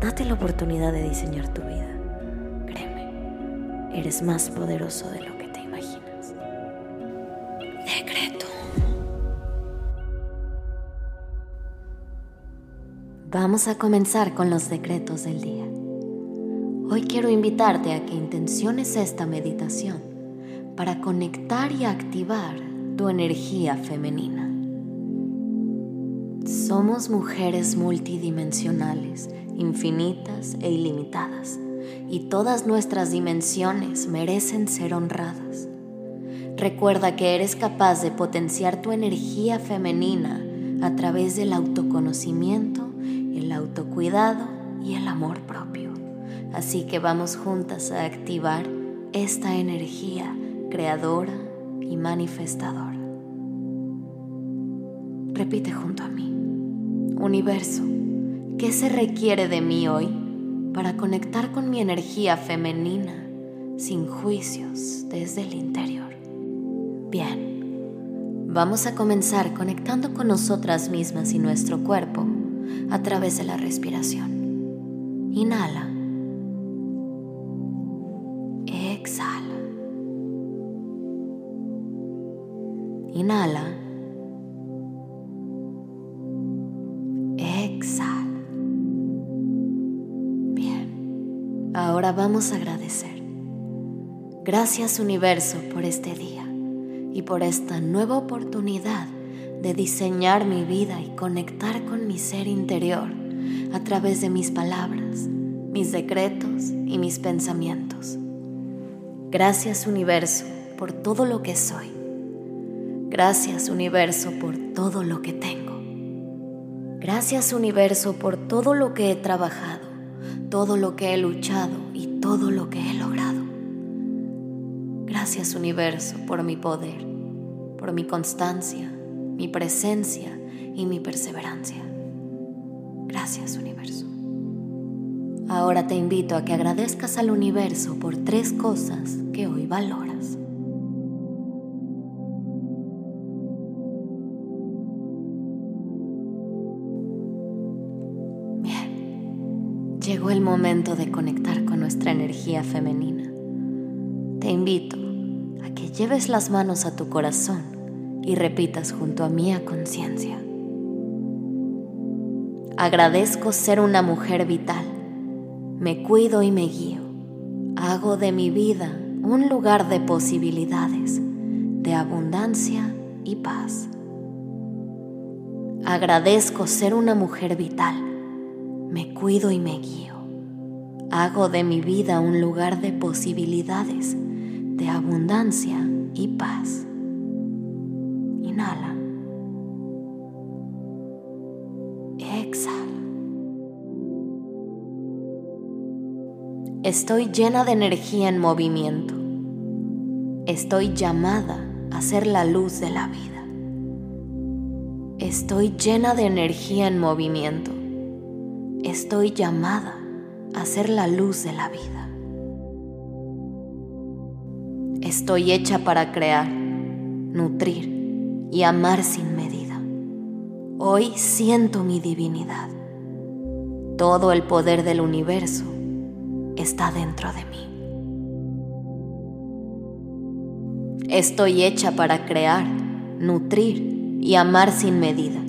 Date la oportunidad de diseñar tu vida. Créeme, eres más poderoso de lo que te imaginas. Decreto. Vamos a comenzar con los decretos del día. Hoy quiero invitarte a que intenciones esta meditación para conectar y activar tu energía femenina. Somos mujeres multidimensionales infinitas e ilimitadas, y todas nuestras dimensiones merecen ser honradas. Recuerda que eres capaz de potenciar tu energía femenina a través del autoconocimiento, el autocuidado y el amor propio. Así que vamos juntas a activar esta energía creadora y manifestadora. Repite junto a mí. Universo ¿Qué se requiere de mí hoy para conectar con mi energía femenina sin juicios desde el interior? Bien, vamos a comenzar conectando con nosotras mismas y nuestro cuerpo a través de la respiración. Inhala. Exhala. Inhala. Ahora vamos a agradecer. Gracias universo por este día y por esta nueva oportunidad de diseñar mi vida y conectar con mi ser interior a través de mis palabras, mis decretos y mis pensamientos. Gracias universo por todo lo que soy. Gracias universo por todo lo que tengo. Gracias universo por todo lo que he trabajado todo lo que he luchado y todo lo que he logrado. Gracias universo por mi poder, por mi constancia, mi presencia y mi perseverancia. Gracias universo. Ahora te invito a que agradezcas al universo por tres cosas que hoy valoras. Llegó el momento de conectar con nuestra energía femenina. Te invito a que lleves las manos a tu corazón y repitas junto a mí a conciencia. Agradezco ser una mujer vital. Me cuido y me guío. Hago de mi vida un lugar de posibilidades, de abundancia y paz. Agradezco ser una mujer vital me cuido y me guío. Hago de mi vida un lugar de posibilidades, de abundancia y paz. Inhala. Exhala. Estoy llena de energía en movimiento. Estoy llamada a ser la luz de la vida. Estoy llena de energía en movimiento estoy llamada a ser la luz de la vida. Estoy hecha para crear, nutrir y amar sin medida. Hoy siento mi divinidad. Todo el poder del universo está dentro de mí. Estoy hecha para crear, nutrir y amar sin medida.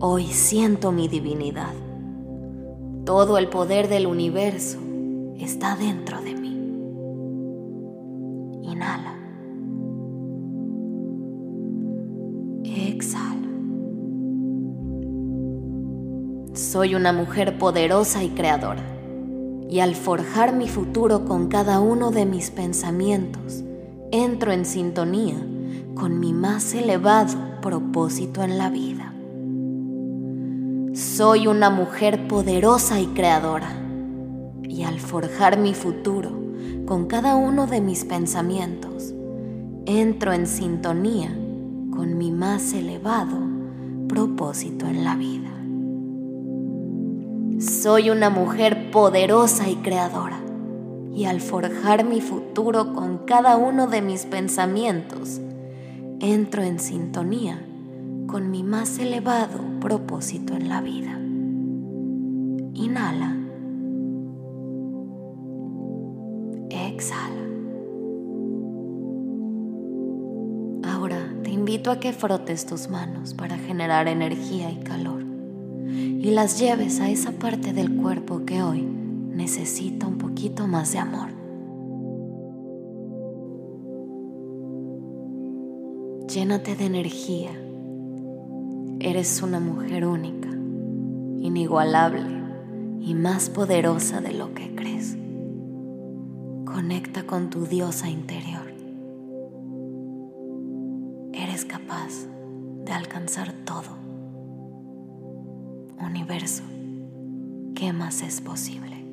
Hoy siento mi divinidad. Todo el poder del universo está dentro de mí. Inhala. Exhala. Soy una mujer poderosa y creadora. Y al forjar mi futuro con cada uno de mis pensamientos, entro en sintonía con mi más elevado propósito en la vida. Soy una mujer poderosa y creadora Y al forjar mi futuro con cada uno de mis pensamientos, entro en sintonía con mi más elevado propósito en la vida. Soy una mujer poderosa y creadora y al forjar mi futuro con cada uno de mis pensamientos, entro en sintonía con mi más elevado propósito en la vida. Inhala. Exhala. Ahora te invito a que frotes tus manos para generar energía y calor y las lleves a esa parte del cuerpo que hoy necesita un poquito más de amor. Llénate de energía. Eres una mujer única, inigualable y más poderosa de lo que crees. Conecta con tu diosa interior. Eres capaz de alcanzar todo. Universo, ¿qué más es posible?